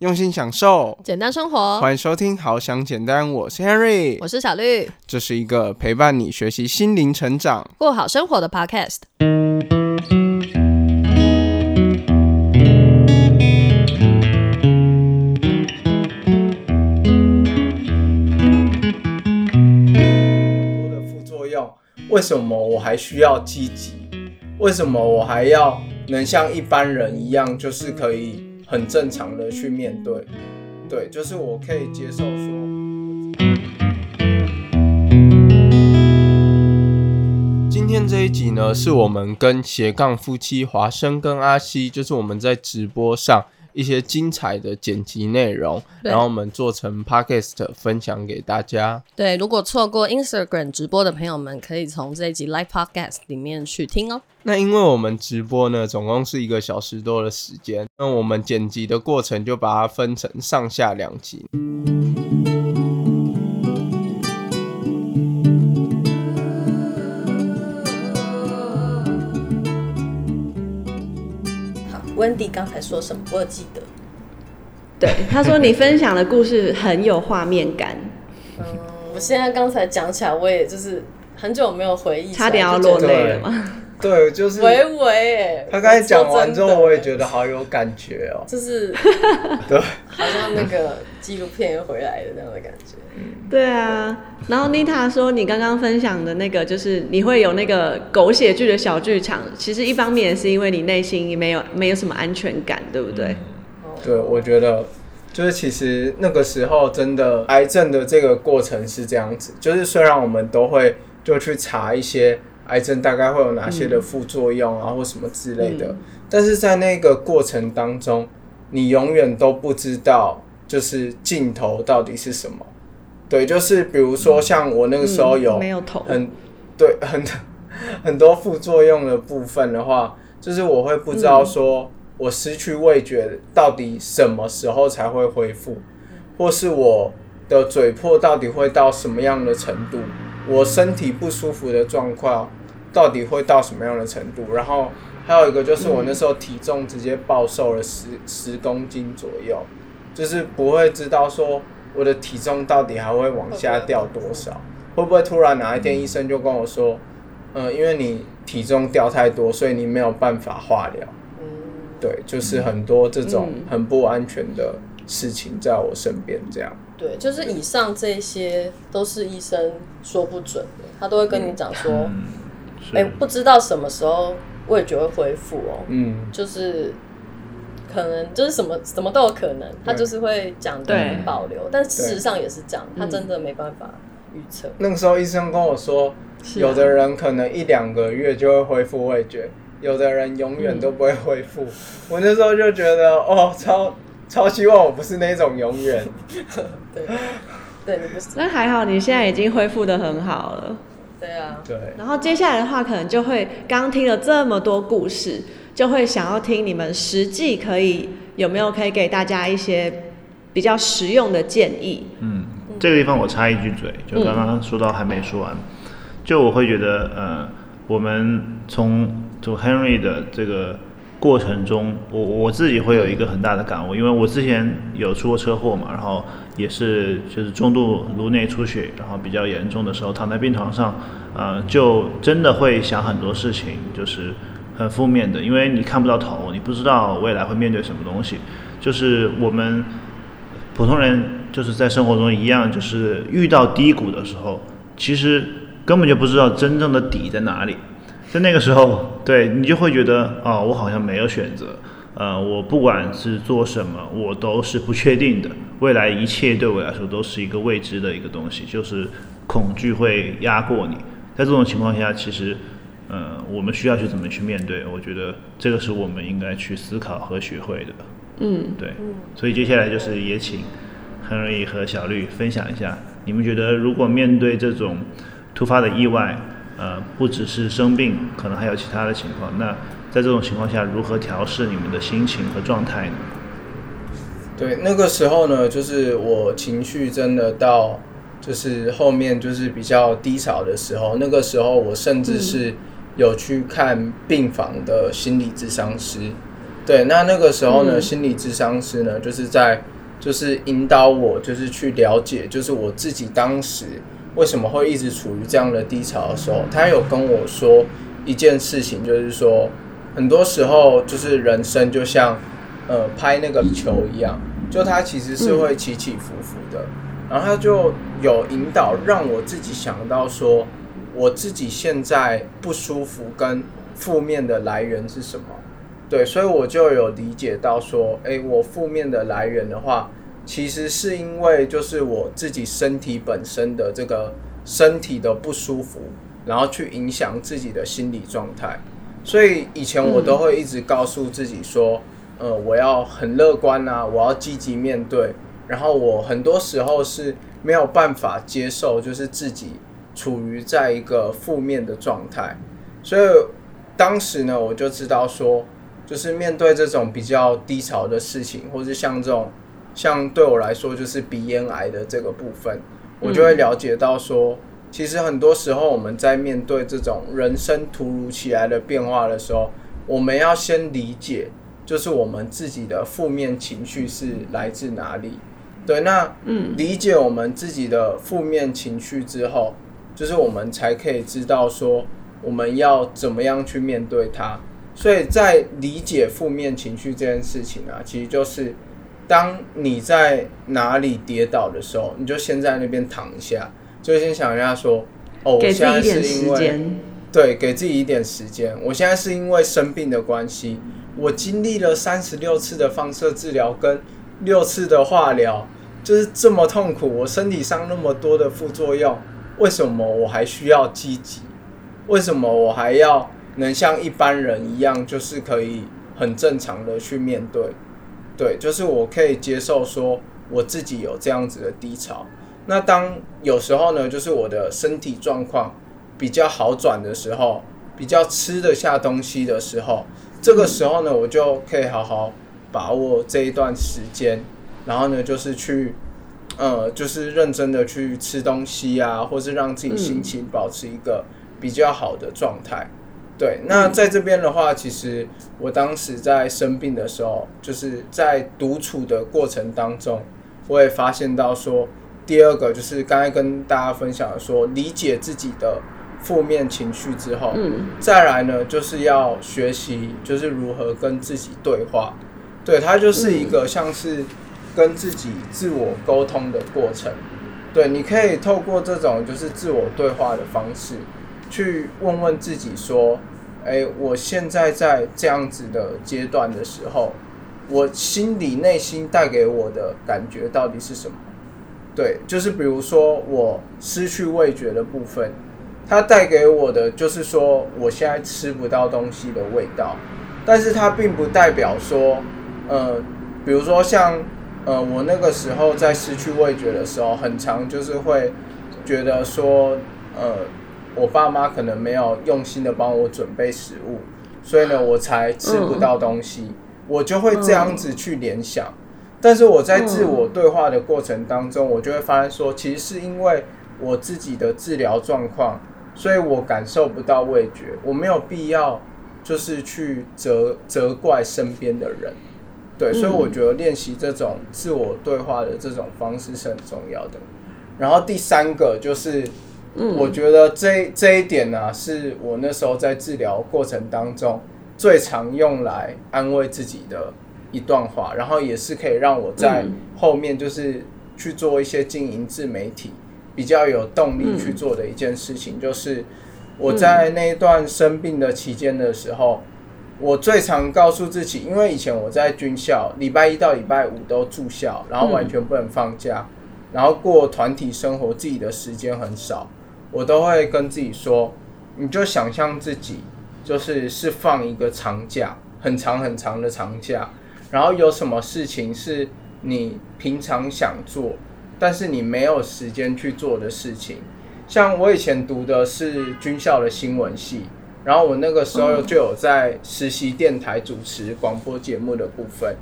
用心享受，简单生活。欢迎收听《好想简单》，我是 Henry，我是小绿，这是一个陪伴你学习心灵成长、过好生活的 Podcast。多的副作用，为什么我还需要积极？为什么我还要能像一般人一样，就是可以很正常的去面对？对，就是我可以接受说。今天这一集呢，是我们跟斜杠夫妻华生跟阿西，就是我们在直播上一些精彩的剪辑内容，然后我们做成 podcast 分享给大家。对，如果错过 Instagram 直播的朋友们，可以从这一集 Live Podcast 里面去听哦。那因为我们直播呢，总共是一个小时多的时间，那我们剪辑的过程就把它分成上下两集。好，Wendy 刚才说什么？我有记得。对，他说你分享的故事很有画面感，嗯，我现在刚才讲起来，我也就是很久没有回忆，差点要落泪了吗？对，就是微微哎，他刚才讲完之后，我也得，觉得好有感觉哦。就是 对，好像那个纪录片又回来的那样的感觉。对啊，然后妮塔说你刚刚分享的那个，就是你会有那个狗血剧的小剧场，其实一方面也是因为你内心没有没有什么安全感，对不对？对，我觉得就是其实那个时候真的癌症的这个过程是这样子，就是虽然我们都会就去查一些癌症大概会有哪些的副作用啊，或什么之类的，但是在那个过程当中，你永远都不知道就是尽头到底是什么。对，就是比如说像我那个时候有嗯没有头，很对很 很多副作用的部分的话，就是我会不知道说我失去味觉到底什么时候才会恢复，或是我的嘴破到底会到什么样的程度，我身体不舒服的状况到底会到什么样的程度，然后还有一个就是我那时候体重直接暴瘦了十十公斤左右，就是不会知道说我的体重到底还会往下掉多少，会不会突然哪一天医生就跟我说，嗯、因为你体重掉太多，所以你没有办法化疗。嗯，对，就是很多这种嗯很不安全的事情在我身边，这样。对，就是以上这些都是医生说不准的，他都会跟你讲说，哎、是不知道什么时候味觉会恢复哦，嗯，就是可能就是什么什么都有可能，他就是会讲的对很保留，但事实上也是这样，他真的没办法预测。那个时候医生跟我说，啊。有的人可能一两个月就会恢复味觉，有的人永远都不会恢复。我那时候就觉得，哦，超超希望我不是那种永远。对，对你不是。那还好，你现在已经恢复的很好了。对啊，对，然后接下来的话，可能就会刚刚听了这么多故事，就会想要听你们实际可以有没有可以给大家一些比较实用的建议。嗯，这个地方我插一句嘴，就刚刚说到还没说完，就我会觉得，呃，我们从从 Henry 的这个过程中，我我自己会有一个很大的感悟，因为我之前有出过车祸嘛，然后也是就是中度颅内出血，然后比较严重的时候，躺在病床上，呃，就真的会想很多事情，就是很负面的，因为你看不到头，你不知道未来会面对什么东西，就是我们。普通人就是在生活中一样，就是遇到低谷的时候，其实根本就不知道真正的底在哪里。在那个时候，对你就会觉得啊、我好像没有选择，呃，我不管是做什么，我都是不确定的。未来一切对我来说都是一个未知的一个东西，就是恐惧会压过你。在这种情况下，其实，呃，我们需要去怎么去面对？我觉得这个是我们应该去思考和学会的。嗯，对，所以接下来就是也请亨瑞和小绿分享一下，你们觉得如果面对这种突发的意外，呃，不只是生病，可能还有其他的情况，那在这种情况下，如何调试你们的心情和状态呢？对，那个时候呢，就是我情绪真的到，就是后面就是比较低潮的时候，那个时候我甚至是有去看病房的心理咨商师，对，那那个时候呢，嗯。心理咨商师呢，就是在就是引导我，就是去了解，就是我自己当时为什么会一直处于这样的低潮的时候，他有跟我说一件事情，就是说很多时候就是人生就像呃拍那个球一样，就它其实是会起起伏伏的，然后他就有引导让我自己想到说，我自己现在不舒服跟负面的来源是什么。对，所以我就有理解到说，诶，我负面的来源的话，其实是因为就是我自己身体本身的这个身体的不舒服，然后去影响自己的心理状态。所以以前我都会一直告诉自己说，呃，我要很乐观啊，我要积极面对。然后我很多时候是没有办法接受，就是自己处于在一个负面的状态。所以当时呢，我就知道说，就是面对这种比较低潮的事情，或是像这种，像对我来说就是鼻咽癌的这个部分，我就会了解到说，其实很多时候我们在面对这种人生突如其来的变化的时候，我们要先理解，就是我们自己的负面情绪是来自哪里。对，那理解我们自己的负面情绪之后，就是我们才可以知道说我们要怎么样去面对它。所以在理解负面情绪这件事情啊，其实就是当你在哪里跌倒的时候，你就先在那边躺一下，就先想一下说，哦，我现在是因为。对，给自己一点时间。我现在是因为生病的关系，我经历了三十六次的放射治疗跟六次的化疗，就是这么痛苦，我身体上那么多的副作用，为什么我还需要积极？为什么我还要能像一般人一样，就是可以很正常的去面对？对，就是我可以接受说我自己有这样子的低潮。那当有时候呢，就是我的身体状况比较好转的时候，比较吃得下东西的时候，这个时候呢，我就可以好好把握这一段时间，然后呢，就是去，呃，就是认真的去吃东西啊，或是让自己心情保持一个比较好的状态。对，那在这边的话，其实我当时在生病的时候，就是在独处的过程当中，我也发现到说，第二个就是刚才跟大家分享的说，理解自己的负面情绪之后，嗯再来呢，就是要学习，就是如何跟自己对话。对，它就是一个像是跟自己自我沟通的过程。对，你可以透过这种就是自我对话的方式，去问问自己说：，哎，我现在在这样子的阶段的时候，我心里内心带给我的感觉到底是什么？对，就是比如说我失去味觉的部分，它带给我的就是说我现在吃不到东西的味道，但是它并不代表说，呃，比如说像呃我那个时候在失去味觉的时候，很常就是会觉得说，呃，我爸妈可能没有用心的帮我准备食物，所以呢我才吃不到东西，我就会这样子去联想。但是我在自我对话的过程当中，我就会发现说，其实是因为我自己的治疗状况，所以我感受不到味觉，我没有必要就是去责责怪身边的人，对，所以我觉得练习这种自我对话的这种方式是很重要的。然后第三个就是，我觉得这这一点呢、是我那时候在治疗过程当中最常用来安慰自己的一段话，然后也是可以让我在后面就是去做一些经营自媒体比较有动力去做的一件事情，就是我在那一段生病的期间的时候，我最常告诉自己，因为以前我在军校，礼拜一到礼拜五都住校，然后完全不能放假，然后过团体生活，自己的时间很少，我都会跟自己说，你就想象自己就是是放一个长假，很长很长的长假，然后有什么事情是你平常想做，但是你没有时间去做的事情。像我以前读的是军校的新闻系，然后我那个时候就有在实习电台主持广播节目的部分，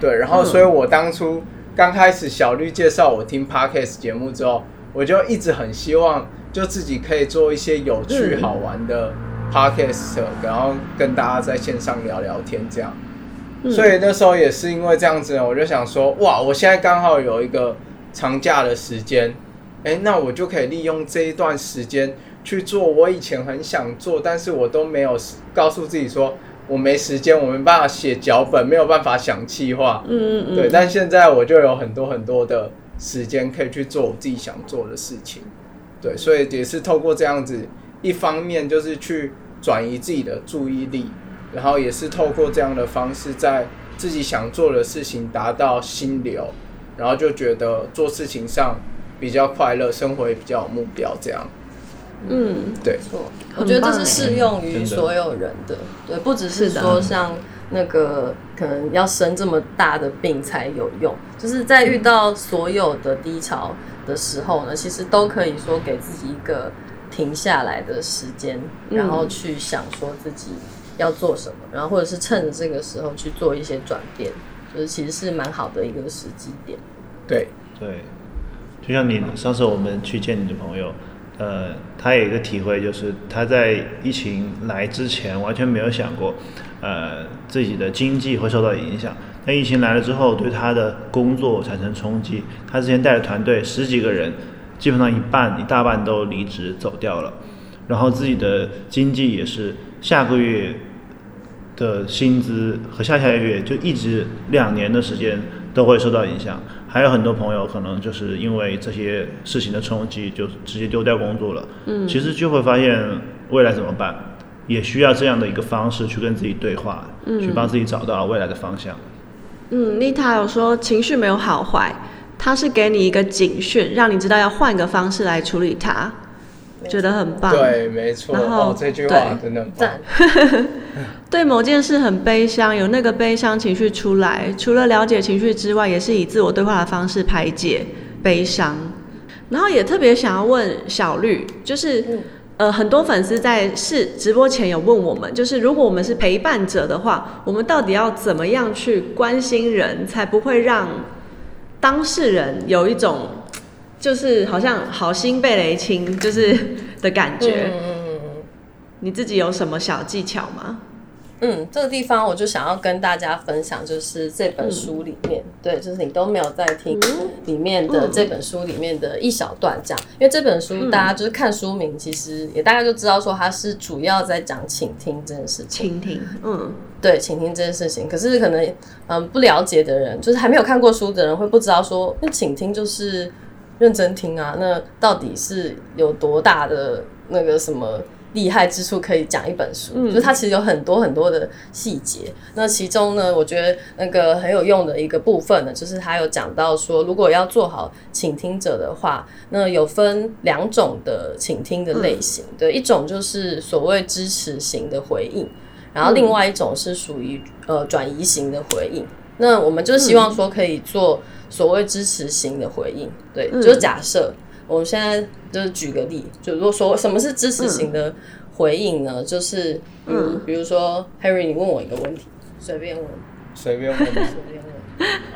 对，然后所以我当初刚开始小绿介绍我听 podcast 节目之后，我就一直很希望就自己可以做一些有趣好玩的 podcast，然后跟大家在线上聊聊天这样。所以那时候也是因为这样子呢，我就想说，哇，我现在刚好有一个长假的时间，哎，那我就可以利用这一段时间去做我以前很想做，但是我都没有告诉自己说我没时间，我没办法写脚本，没有办法想计划，嗯嗯嗯，对，但现在我就有很多很多的时间可以去做我自己想做的事情，对，所以也是透过这样子，一方面就是去转移自己的注意力，然后也是透过这样的方式，在自己想做的事情达到心流，然后就觉得做事情上比较快乐，生活也比较有目标，这样，嗯，对，错，我觉得这是适用于所有人的，对，不只是说像那个可能要生这么大的病才有用，就是在遇到所有的低潮的时候呢，其实都可以说给自己一个停下来的时间，嗯然后去想说自己要做什么，然后或者是趁着这个时候去做一些转变，就是其实是蛮好的一个时机点。对，对，就像你上次我们去见你的朋友，呃，他有一个体会，就是他在疫情来之前完全没有想过，呃，自己的经济会受到影响。但疫情来了之后，对他的工作产生冲击。他之前带的团队十几个人，基本上一半一大半都离职走掉了，然后自己的经济也是下个月的薪资和下下个月就一直两年的时间都会受到影响。还有很多朋友可能就是因为这些事情的冲击，就直接丢掉工作了。嗯，其实就会发现未来怎么办，也需要这样的一个方式去跟自己对话，去帮自己找到未来的方向。嗯，丽塔有说情绪没有好坏，它是给你一个警讯，让你知道要换个方式来处理它，觉得很棒。对，没错，然后哦，这句话对真的很棒，对某件事很悲伤，有那个悲伤情绪出来，除了了解情绪之外，也是以自我对话的方式排解悲伤。然后也特别想要问小绿，就是、呃，很多粉丝在是直播前有问我们，就是如果我们是陪伴者的话，我们到底要怎么样去关心人，才不会让当事人有一种就是好像好心被雷侵，就是的感觉。嗯嗯嗯嗯。你自己有什么小技巧吗？嗯，这个地方我就想要跟大家分享，就是这本书里面，对，就是你都没有在听里面的这本书里面的一小段这样，因为这本书大家就是看书名，其实也大概就知道说它是主要在讲倾听这件事情。倾听，嗯，对，倾听这件事情，可是可能嗯不了解的人，就是还没有看过书的人会不知道说，那倾听就是认真听啊，那到底是有多大的那个什么厉害之处可以讲一本书？就是它其实有很多很多的细节。那其中呢，我觉得那个很有用的一个部分呢，就是它有讲到说，如果要做好倾听者的话，那有分两种的倾听的类型，对，一种就是所谓支持型的回应。然后另外一种是属于呃转移型的回应。那我们就希望说可以做所谓支持型的回应，对，就是假设我们现在就是举个例，就如果说什么是支持型的回应呢？就是嗯，比如说 Harry，你问我一个问题，随便问，随便问。随便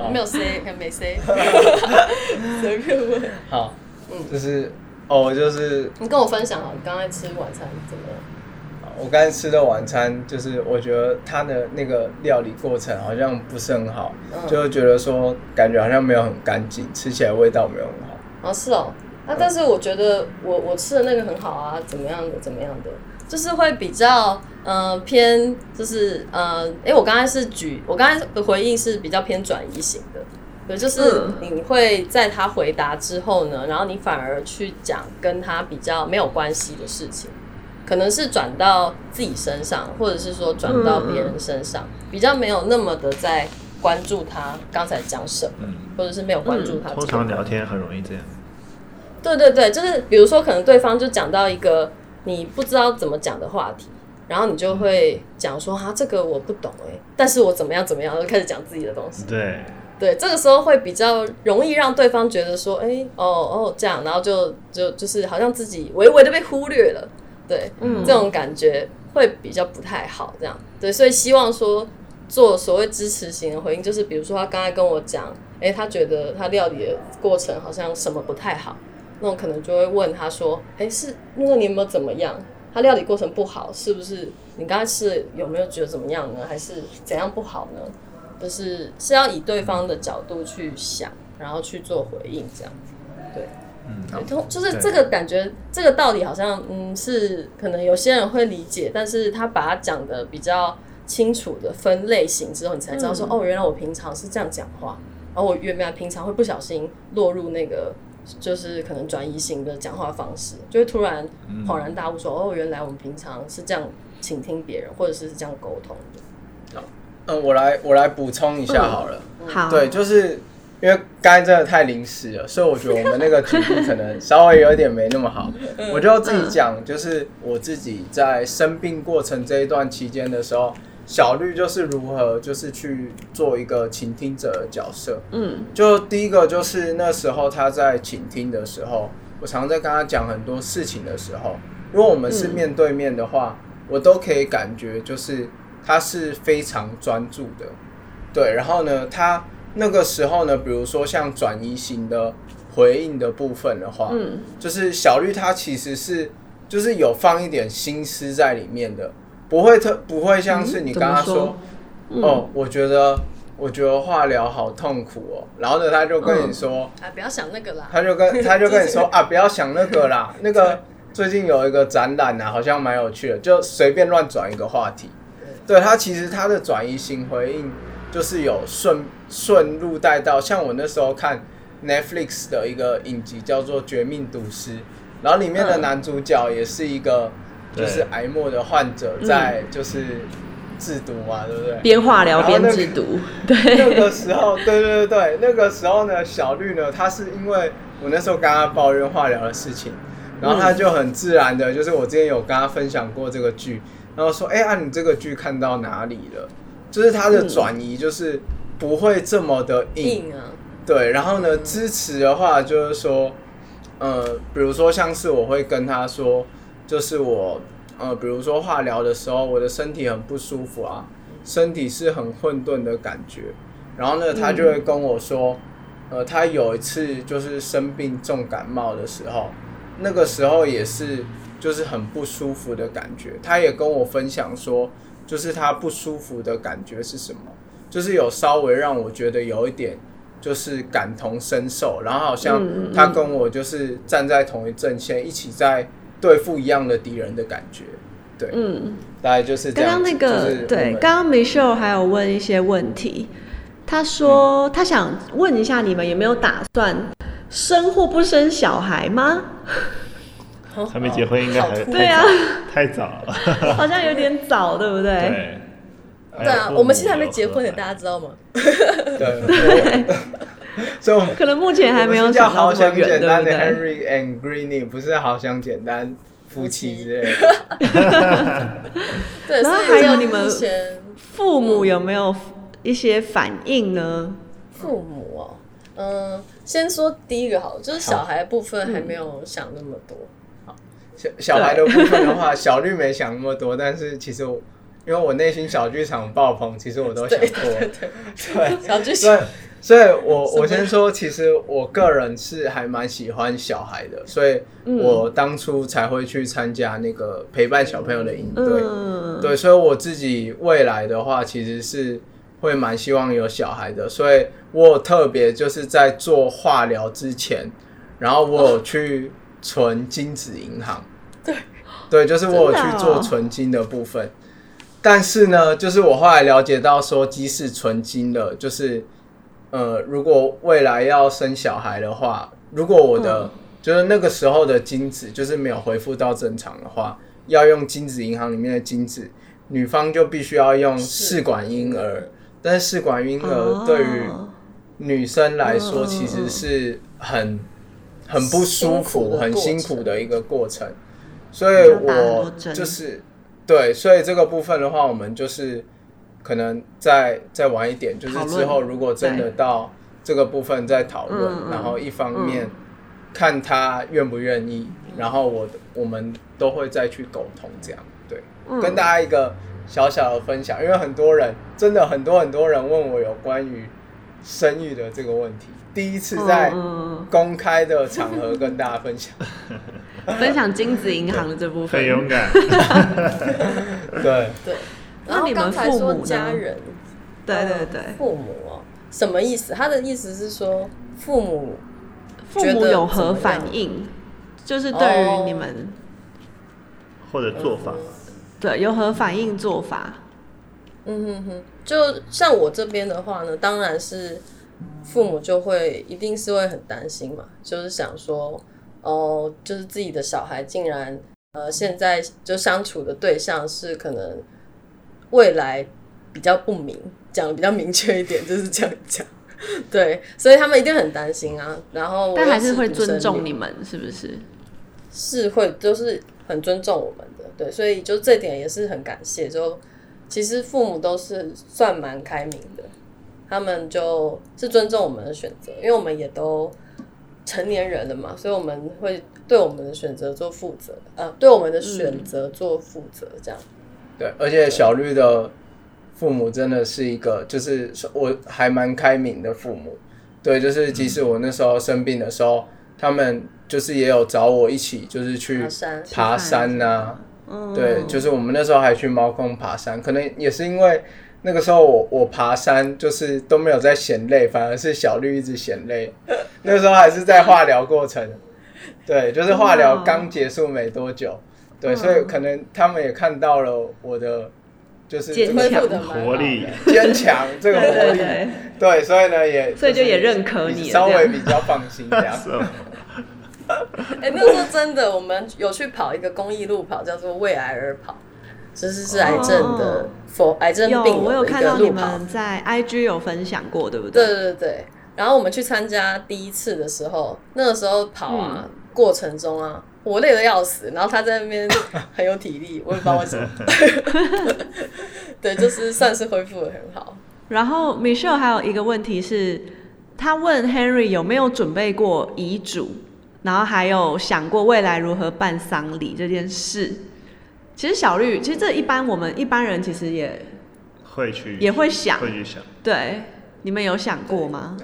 问，没有 say，看没 say，随便问。好，嗯就是哦，就是你跟我分享啊，你刚才吃晚餐怎么样？我刚才吃的晚餐，就是我觉得它的那个料理过程好像不是很好，嗯就觉得说感觉好像没有很干净，吃起来味道没有很好。哦，是哦，那、但是我觉得我我吃的那个很好啊，怎么样的怎么样的，就是会比较呃偏，就是呃，哎，我刚才是举我刚才的回应是比较偏转移型的，对，就是嗯你会在他回答之后呢，然后你反而去讲跟他比较没有关系的事情。可能是转到自己身上，或者是说转到别人身上，比较没有那么的在关注他刚才讲什么，或者是没有关注他这个通常聊天很容易这样。对对对，就是比如说，可能对方就讲到一个你不知道怎么讲的话题，然后你就会讲说哈，这个我不懂哎，但是我怎么样怎么样，就开始讲自己的东西。对，对，这个时候会比较容易让对方觉得说，哎，哦哦这样，然后就就就是好像自己微微的被忽略了，对，嗯。这种感觉会比较不太好，这样。对，所以希望说做所谓支持型的回应，就是比如说他刚才跟我讲，哎，他觉得他料理的过程好像什么不太好，那我可能就会问他说，哎，是那个你有没有怎么样？他料理过程不好，是不是你刚才是有没有觉得怎么样呢？还是怎样不好呢？就是是要以对方的角度去想，然后去做回应，这样。对，嗯，通就是这个感觉，这个道理好像嗯是可能有些人会理解，但是他把它讲的比较清楚的分类型之后，你才知道说、哦，原来我平常是这样讲话，然后我原来平常会不小心落入那个就是可能转移型的讲话方式，就会突然恍然大悟说、哦，原来我们平常是这样倾听别人，或者是这样沟通的。嗯，我来我来补充一下好了。好，对，就是因为刚才真的太临时了，所以我觉得我们那个举例可能稍微有一点没那么好。我就自己讲，就是我自己在生病过程这一段期间的时候，小绿就是如何就是去做一个倾听者的角色。嗯就第一个就是那时候他在倾听的时候，我常在跟他讲很多事情的时候，如果我们是面对面的话，我都可以感觉就是他是非常专注的，对。然后呢，他那个时候呢，比如说像转移型的回应的部分的话，嗯就是小绿他其实是就是有放一点心思在里面的，不会特不会像是你嗯刚刚说？哦，我觉得我觉得化疗好痛苦哦，然后呢他就跟你嗯。说，啊，不要想那个啦。他就跟 他就跟你说 啊，不要想那个啦，那个最近有一个展览啊，好像蛮有趣的，就随便乱转一个话题。对。他其实他的转移型回应就是有顺顺路带到，像我那时候看 Netflix 的一个影集叫做《绝命毒师》，然后里面的嗯。男主角也是一个就是癌末的患者，在就是制毒嘛，对不对？边化疗边制毒，对那，个时候，对对对对，那个时候呢，小绿呢，他是因为我那时候跟他抱怨化疗的事情，然后他就很自然的，就是我之前有跟他分享过这个剧，然后说，哎、啊，你这个剧看到哪里了？就是他的转移，就是不会这么的硬，硬啊，对，然后呢，支持的话就是说，呃，比如说像是我会跟他说，就是我呃，比如说化疗的时候，我的身体很不舒服啊，身体是很混沌的感觉。然后呢，他就会跟我说，呃，他有一次就是生病重感冒的时候，那个时候也是就是很不舒服的感觉。他也跟我分享说，就是他不舒服的感觉是什么，就是有稍微让我觉得有一点就是感同身受，然后好像他跟我就是站在同一阵线，一起在对付一样的敌人的感觉。对，嗯。大概就是这样子。刚刚那个就是我对，刚刚 Michelle 还有问一些问题，他说、他想问一下你们有没有打算生或不生小孩吗？还没结婚应该还对啊，太早了。好像有点早，对不对？对。对啊，我们现在还没结婚呢，大家知道吗？对，我 所以我们可能目前还没有叫好想到这么远，想简单的对不对？Henry and Greeny，不是好想简单夫妻之类的。对，然后所以就还有你们父母有没有一些反应呢？父母哦，嗯，先说第一个好了，就是小孩部分还没有想那么多。小小孩的部分的话，小绿没想那么多，但是其实我因为我内心小剧场爆棚，其实我都想对过。对对，小剧所以场，所以我我先说，其实我个人是还蛮喜欢小孩的，所以我当初才会去参加那个陪伴小朋友的营队。嗯，对，所以我自己未来的话，其实是会蛮希望有小孩的，所以我有特别就是在做化疗之前，然后我有去存精子银行。对，对，就是我有去做存金的部分。但是呢，就是我后来了解到说，鸡是纯金的，就是呃，如果未来要生小孩的话，如果我的、就是那个时候的精子就是没有恢复到正常的话，要用精子银行里面的精子，女方就必须要用试管婴儿。但是试管婴儿对于哦女生来说，嗯其实是很很不舒服、很辛辛苦的一个过程。所以我就是对，所以这个部分的话，我们就是可能再再晚一点，就是之后如果真的到这个部分再讨论，然后一方面看他愿不愿意，然后我我们都会再去沟通，这样对，嗯。跟大家一个小小的分享，因为很多人真的很多很多人问我有关于生育的这个问题，第一次在嗯公开的场合跟大家分享，嗯 分享精子银行的这部分很，勇敢。对。对。那你们刚才说父母呢家人，对对对，父母哦，什么意思？他的意思是说父母父母觉得有何反应？就是对于哦你们、或者做法，对有何反应做法？嗯哼哼，就像我这边的话呢，当然是父母就会一定是会很担心嘛，就是想说，哦，就是自己的小孩竟然呃现在就相处的对象是可能未来比较不明，讲的比较明确一点，就是这样讲。对，所以他们一定很担心啊。然后 但还是会尊重你们，是不是？是会就是很尊重我们的，对，所以就这点也是很感谢。就其实父母都是算蛮开明的，他们就是尊重我们的选择，因为我们也都成年人了嘛，所以我们会对我们的选择做负责，呃，对我们的选择做负责，这样。对，而且小绿的父母真的是一个，就是我还蛮开明的父母。对，就是即使我那时候生病的时候，他们就是也有找我一起，就是去爬山。爬山呐、嗯，对，就是我们那时候还去猫空爬山，可能也是因为那个时候我我爬山就是都没有在嫌累，反而是小绿一直嫌累。那个时候还是在化疗过程，对，就是化疗刚结束没多久，对，所以可能他们也看到了我的就是这个坚强的活力。的坚强这个活力，对。所以呢也所以就也认可你稍微比较放心这样。是 哦哎、那时候真的，我们有去跑一个公益路跑，叫做为癌而跑，其实是癌症的哦否癌症病我有看到你。们在 IG 有分享过，对不对对？对对对，然后我们去参加第一次的时候，那个时候跑啊，嗯过程中啊，我累得要死，然后他在那边 很有体力，我也不知道为什么。对，就是算是恢复的很好。然后 Michelle 还有一个问题是，他问 Henry 有没有准备过遗嘱，然后还有想过未来如何办丧礼这件事。其实小绿，其实这一般我们一般人其实也会去也会想，会去想，对，你们有想过吗？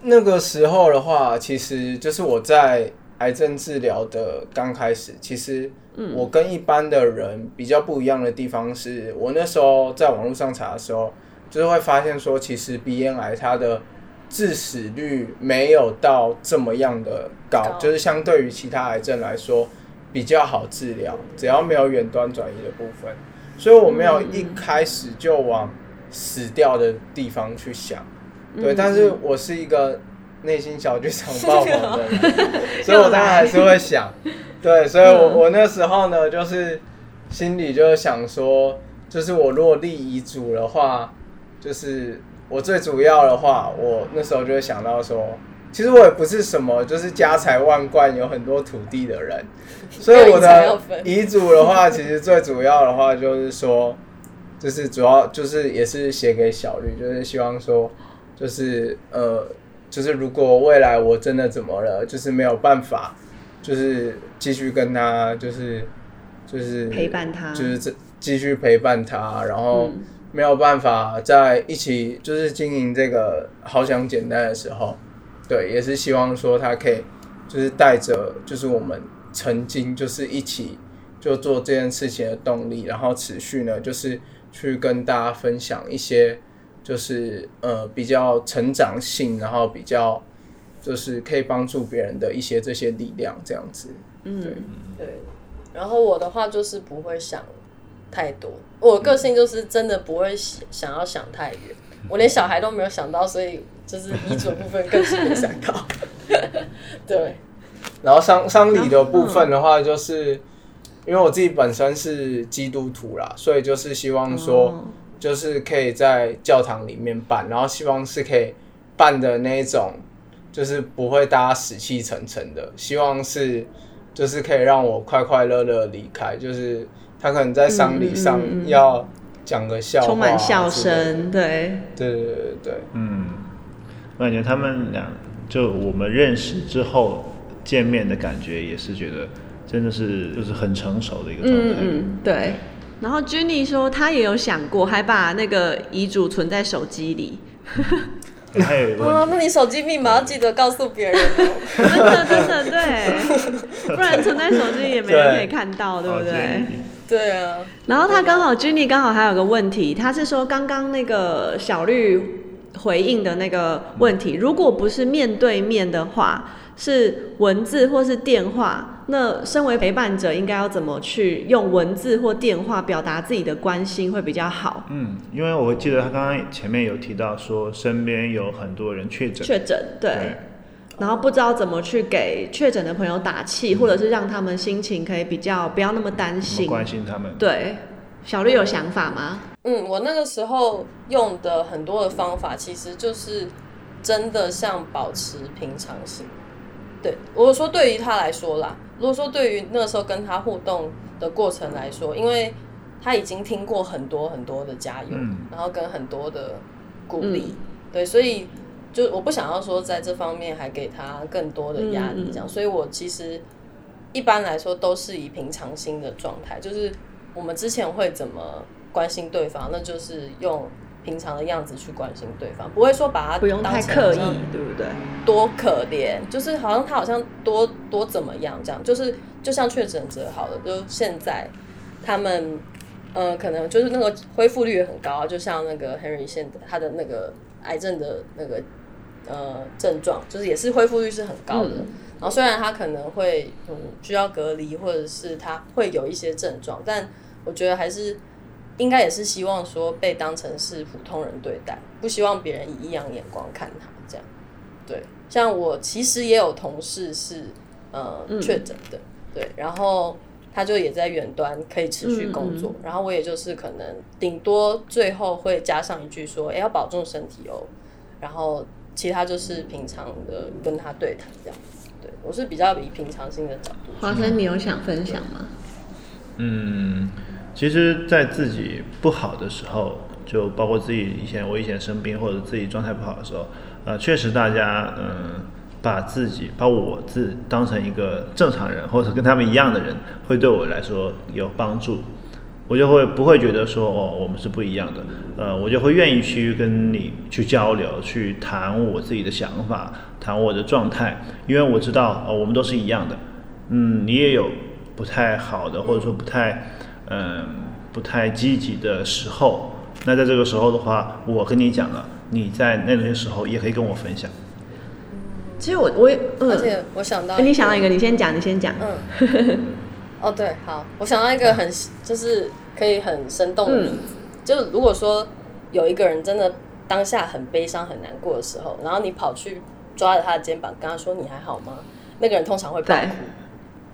那个时候的话，其实就是我在癌症治疗的刚开始，其实我跟一般的人比较不一样的地方是，我那时候在网络上查的时候，就是会发现说，其实鼻咽癌它的致死率没有到这么样的高，高。就是相对于其他癌症来说比较好治疗，只要没有远端转移的部分，所以我没有一开始就往死掉的地方去想。对，但是我是一个内心小剧场爆棚的人，所以我当然还是会想，对，所以我我那时候呢，就是心里就是想说，就是我如果立遗嘱的话，就是我最主要的话，我那时候就会想到说，其实我也不是什么就是家财万贯、有很多土地的人，所以我的遗嘱的话，其实最主要的话就是说，就是主要就是也是写给小绿，就是希望说。就是呃，就是如果未来我真的怎么了，就是没有办法，就是继续跟他，就是就是陪伴他。就是这继续陪伴他，然后嗯。没有办法在一起，就是经营这个好想简单的时候，对，也是希望说他可以就是带着就是我们曾经就是一起就做这件事情的动力，然后持续呢就是去跟大家分享一些。就是呃比较成长性，然后比较就是可以帮助别人的一些这些力量，这样子。嗯，对对，然后我的话就是不会想太多，我个性就是真的不会想想要想太远，我连小孩都没有想到，所以就是遗嘱部分更是没想到。对，然后丧丧礼的部分的话，就是因为我自己本身是基督徒啦，所以就是希望说。哦。就是可以在教堂里面办，然后希望是可以办的那一种，就是不会大家死气沉沉的，希望是就是可以让我快快乐乐离开，就是他可能在丧礼上要讲个笑话、啊，充满笑声，对，对对对对。嗯，我感觉他们俩就我们认识之后见面的感觉，也是觉得真的是就是很成熟的一个状态。嗯嗯，对。然后 Jenny 说她也有想过，还把那个遗嘱存在手机里，那你手机密码要记得告诉别人哦。真的真的对，不然存在手机也没人可以看到，对不哦对？对啊，然后他刚好 Jenny 刚好还有个问题，他是说刚刚那个小绿回应的那个问题，如果不是面对面的话，是文字或是电话，那身为陪伴者应该要怎么去用文字或电话表达自己的关心会比较好？嗯，因为我记得他刚刚前面有提到说，身边有很多人确诊，确诊对。对然后不知道怎么去给确诊的朋友打气，或者是让他们心情可以比较不要那么担心。关心他们。对，小绿有想法吗？嗯，我那个时候用的很多的方法，其实就是真的像保持平常心。对我说，对于他来说啦，如果说对于那个时候跟他互动的过程来说，因为他已经听过很多很多的加油，嗯。然后跟很多的鼓励，对，所以就我不想要说在这方面还给他更多的压力，这样，所以我其实一般来说都是以平常心的状态，就是我们之前会怎么关心对方，那就是用平常的样子去关心对方，不会说把他不用当太刻意对不对？多可怜，就是好像他好像多多怎么样这样，就是就像确诊者好了，就现在他们呃可能就是那个恢复率也很高啊，就像那个 Henry 现在他的那个癌症的那个呃症状，就是也是恢复率是很高的。然后虽然他可能会嗯需要隔离，或者是他会有一些症状，但我觉得还是应该也是希望说被当成是普通人对待，不希望别人以异样眼光看他这样。对，像我其实也有同事是呃确诊的，对，然后他就也在远端可以持续工作，然后我也就是可能顶多最后会加上一句说，哎、要保重身体哦，然后其他就是平常的跟他对谈这样。对我是比较以平常心的角度华生，你有想分享吗？嗯，其实，在自己不好的时候，就包括自己以前我以前生病或者自己状态不好的时候，呃，确实大家嗯、把自己把我自当成一个正常人，或者跟他们一样的人，会对我来说有帮助。我就会不会觉得说哦，我们是不一样的，呃，我就会愿意去跟你去交流，去谈我自己的想法，谈我的状态，因为我知道哦，我们都是一样的，嗯，你也有不太好的，或者说不太，嗯、不太积极的时候，那在这个时候的话，我跟你讲了，你在那些时候也可以跟我分享。其实我我也嗯，而且我想到哎你想到一个，你先讲，你先讲。嗯，哦对，好，我想到一个很就是可以很生动的例子，就如果说有一个人真的当下很悲伤很难过的时候，然后你跑去抓着他的肩膀跟他说你还好吗？那个人通常会爆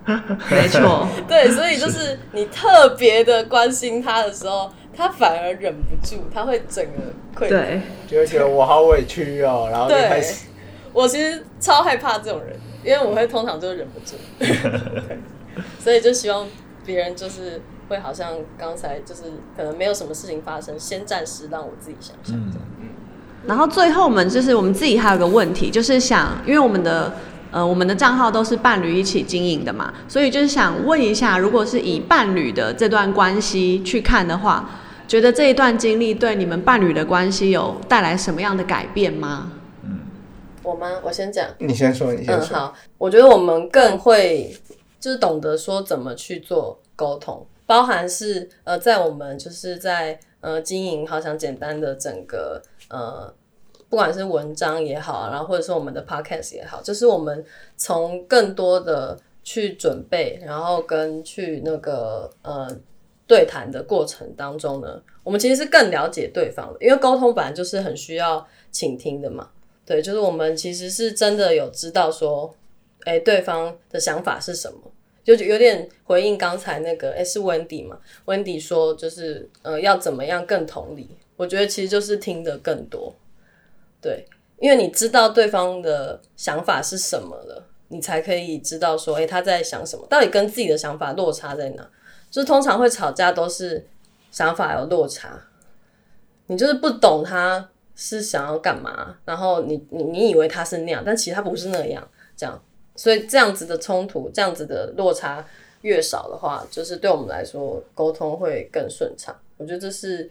哭，没错，对，所以就是。你特别的关心他的时候，他反而忍不住，他会整个溃溃对，就会觉得。我好委屈哦，然后就开对始，我其实超害怕这种人，因为我会通常就忍不住，对 所以就希望别人就是会好像刚才就是可能没有什么事情发生，先暂时让我自己想想这样。然后最后我们就是我们自己还有个问题，就是想，因为我们的呃我们的账号都是伴侣一起经营的嘛，所以就是想问一下，如果是以伴侣的这段关系去看的话，觉得这一段经历对你们伴侣的关系有带来什么样的改变吗？嗯我吗？我先讲。你先说，你先嗯，说。好，我觉得我们更会就是懂得说怎么去做沟通，包含是呃，在我们就是在呃经营好像简单的整个呃，不管是文章也好，然后或者是我们的 podcast 也好，就是我们从更多的去准备，然后跟去那个呃对谈的过程当中呢，我们其实是更了解对方的，因为沟通本来就是很需要倾听的嘛。对，就是我们其实是真的有知道说，哎，对方的想法是什么，就有点回应刚才那个，哎，是 Wendy 嘛？Wendy 说就是呃，要怎么样更同理？我觉得其实就是听得更多，对，因为你知道对方的想法是什么了，你才可以知道说，哎，他在想什么，到底跟自己的想法落差在哪？就是通常会吵架都是想法有落差，你就是不懂他是想要干嘛，然后你你你以为他是那样，但其实他不是那样，这样，所以这样子的冲突，这样子的落差越少的话，就是对我们来说沟通会更顺畅。我觉得这是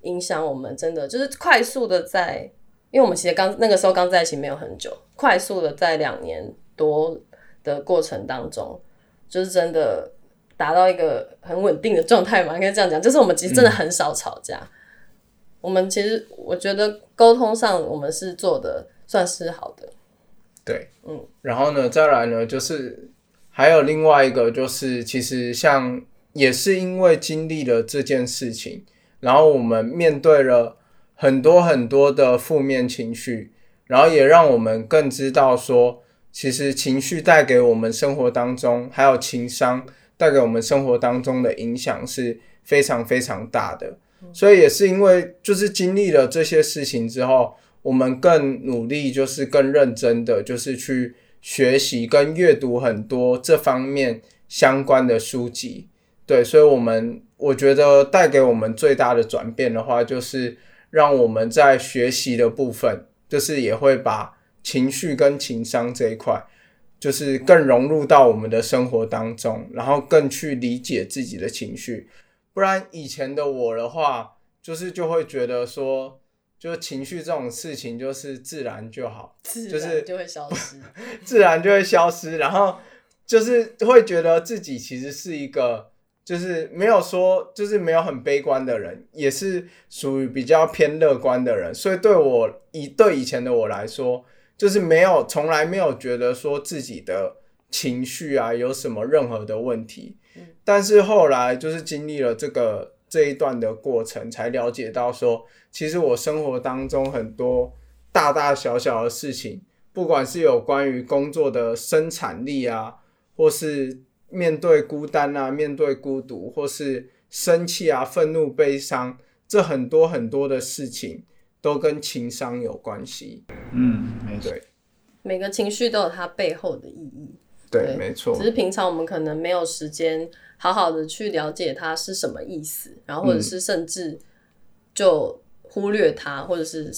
影响我们真的就是快速的在，因为我们其实刚那个时候刚在一起没有很久，快速的在两年多的过程当中，就是真的达到一个很稳定的状态嘛，应该这样讲，就是我们其实真的很少吵架。我们其实我觉得沟通上我们是做的算是好的。对，嗯，然后呢，再来呢，就是还有另外一个，就是其实像也是因为经历了这件事情，然后我们面对了很多很多的负面情绪，然后也让我们更知道说，其实情绪带给我们生活当中，还有情商带给我们生活当中的影响是非常非常大的。所以也是因为就是经历了这些事情之后。我们更努力，就是更认真的，就是去学习跟阅读很多这方面相关的书籍。对，所以，我们我觉得带给我们最大的转变的话，就是让我们在学习的部分，就是也会把情绪跟情商这一块，就是更融入到我们的生活当中，然后更去理解自己的情绪。不然，以前的我的话，就是就会觉得说。就情绪这种事情，就是自然就好，就是就会消失，自然就会消失。然后就是会觉得自己其实是一个，就是没有说，就是没有很悲观的人，也是属于比较偏乐观的人。所以对我以对以前的我来说，就是没有从来没有觉得说自己的情绪啊有什么任何的问题。但是后来就是经历了这个。这一段的过程，才了解到说，其实我生活当中很多大大小小的事情，不管是有关于工作的生产力啊，或是面对孤单啊，面对孤独，或是生气啊、愤怒、悲伤，这很多很多的事情都跟情商有关系。嗯，没错。每个情绪都有它背后的意义。对，没错。只是平常我们可能没有时间。好好的去了解它是什么意思，然后或者是甚至就忽略它，或者是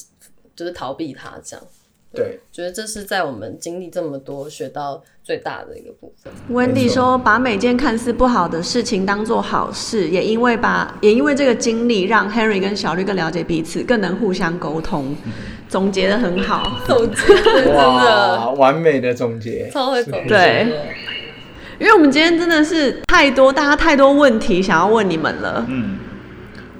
就是逃避它这样。对，觉得这是在我们经历这么多学到最大的一个部分。Wendy 说：“把每件看似不好的事情当做好事，也因为把也因为这个经历，让 Henry 跟小绿更了解彼此，更能互相沟通。”总结的很好，总结真的。完美的总结，超会总结。因为我们今天真的是太多，大家太多问题想要问你们了。嗯，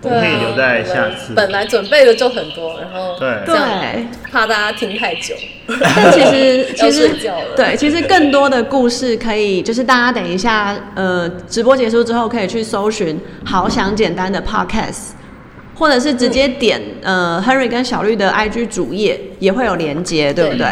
我们可以留在下次。本来准备的就很多，然后对对，怕大家听太久。但其实 其实对，其实更多的故事可以，就是大家等一下呃直播结束之后可以去搜寻“好想简单的 Podcast”，或者是直接点呃 Henry 跟小绿的 IG 主页也会有连接，对不对？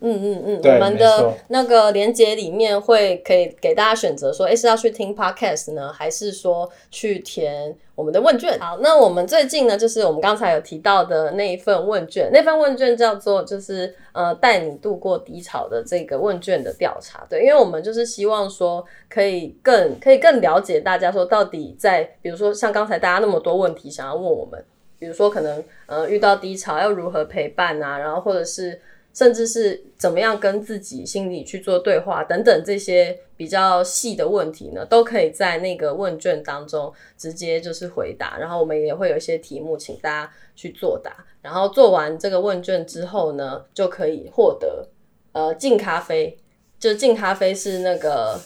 嗯嗯嗯，我们的那个连接里面会可以给大家选择说，哎，是要去听 podcast 呢，还是说去填我们的问卷？好，那我们最近呢，就是我们刚才有提到的那一份问卷，那份问卷叫做就是呃带你度过低潮的这个问卷的调查。对，因为我们就是希望说可以更可以更了解大家说到底在，比如说像刚才大家那么多问题想要问我们，比如说可能呃遇到低潮要如何陪伴啊，然后或者是。甚至是怎么样跟自己心里去做对话等等这些比较细的问题呢，都可以在那个问卷当中直接就是回答。然后我们也会有一些题目，请大家去作答。然后做完这个问卷之后呢，就可以获得呃敬咖啡。就敬咖啡是那个，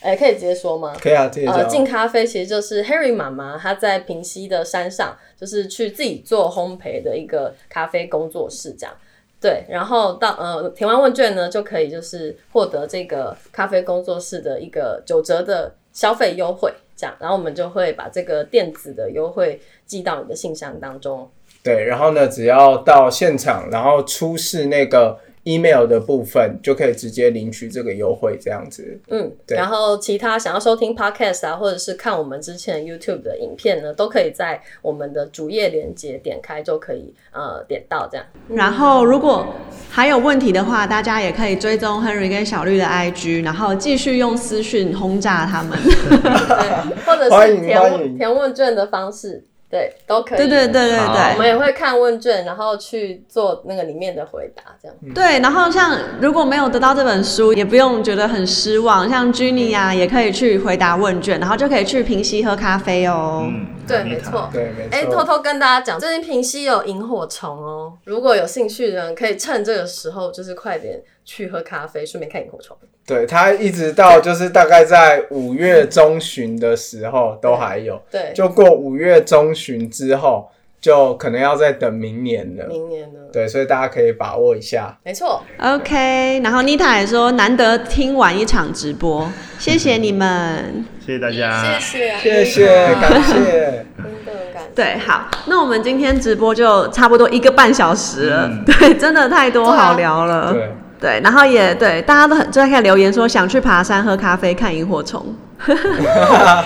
哎，可以直接说吗？可以啊，直接呃，敬咖啡其实就是 Harry 妈妈她在平西的山上，就是去自己做烘焙的一个咖啡工作室这样。对，然后到呃填完问卷呢，就可以就是获得这个咖啡工作室的一个九折的消费优惠，这样，然后我们就会把这个电子的优惠寄到你的信箱当中。对，然后呢，只要到现场，然后出示那个。Email 的部分就可以直接领取这个优惠，这样子。嗯，然后其他想要收听 podcast 啊，或者是看我们之前 YouTube 的影片呢，都可以在我们的主页连接点开就可以呃点到这样。然后如果还有问题的话，大家也可以追踪 Henry 跟小绿的 IG，然后继续用私讯轰炸他们，对，或者是填填问卷的方式。对，都可以。对对对对对，我们也会看问卷，然后去做那个里面的回答，这样。对，然后像如果没有得到这本书，也不用觉得很失望。像 Jenny 啊，也可以去回答问卷，然后就可以去平溪喝咖啡哦。对，妮塔没错。对，没哎、偷。偷跟大家讲，最近平溪有萤火虫哦，如果有兴趣的人，可以趁这个时候，就是快点去喝咖啡，顺便看萤火虫。对，他一直到就是大概在五月中旬的时候都还有，对，就过五月中旬之后，就可能要再等明年了。明年了？对，所以大家可以把握一下。没错，OK，然后妮塔也说难得听完一场直播，谢谢你们。谢谢大家，谢谢，谢谢，感谢。真的感谢。对，好，那我们今天直播就差不多一个半小时了，嗯对，真的太多好聊了。对，对，然后也对，大家都很就在看留言说想去爬山、喝咖啡、看萤火虫。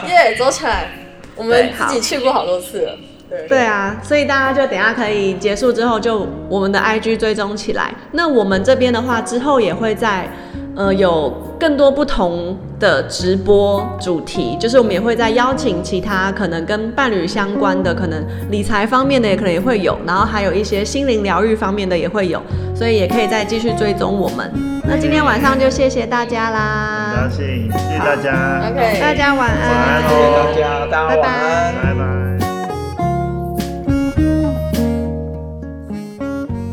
耶走起来！我们自己去过好多次了。对对啊，所以大家就等一下可以结束之后就我们的 IG 追踪起来。那我们这边的话，之后也会在呃有更多不同的直播主题，就是我们也会再邀请其他可能跟伴侣相关的，可能理财方面的也可能也会有，然后还有一些心灵疗愈方面的也会有，所以也可以再继续追踪我们。那今天晚上就谢谢大家很啦高，兴，谢谢大家，OK，大家晚安，晚安谢谢大家，大家晚安。拜拜。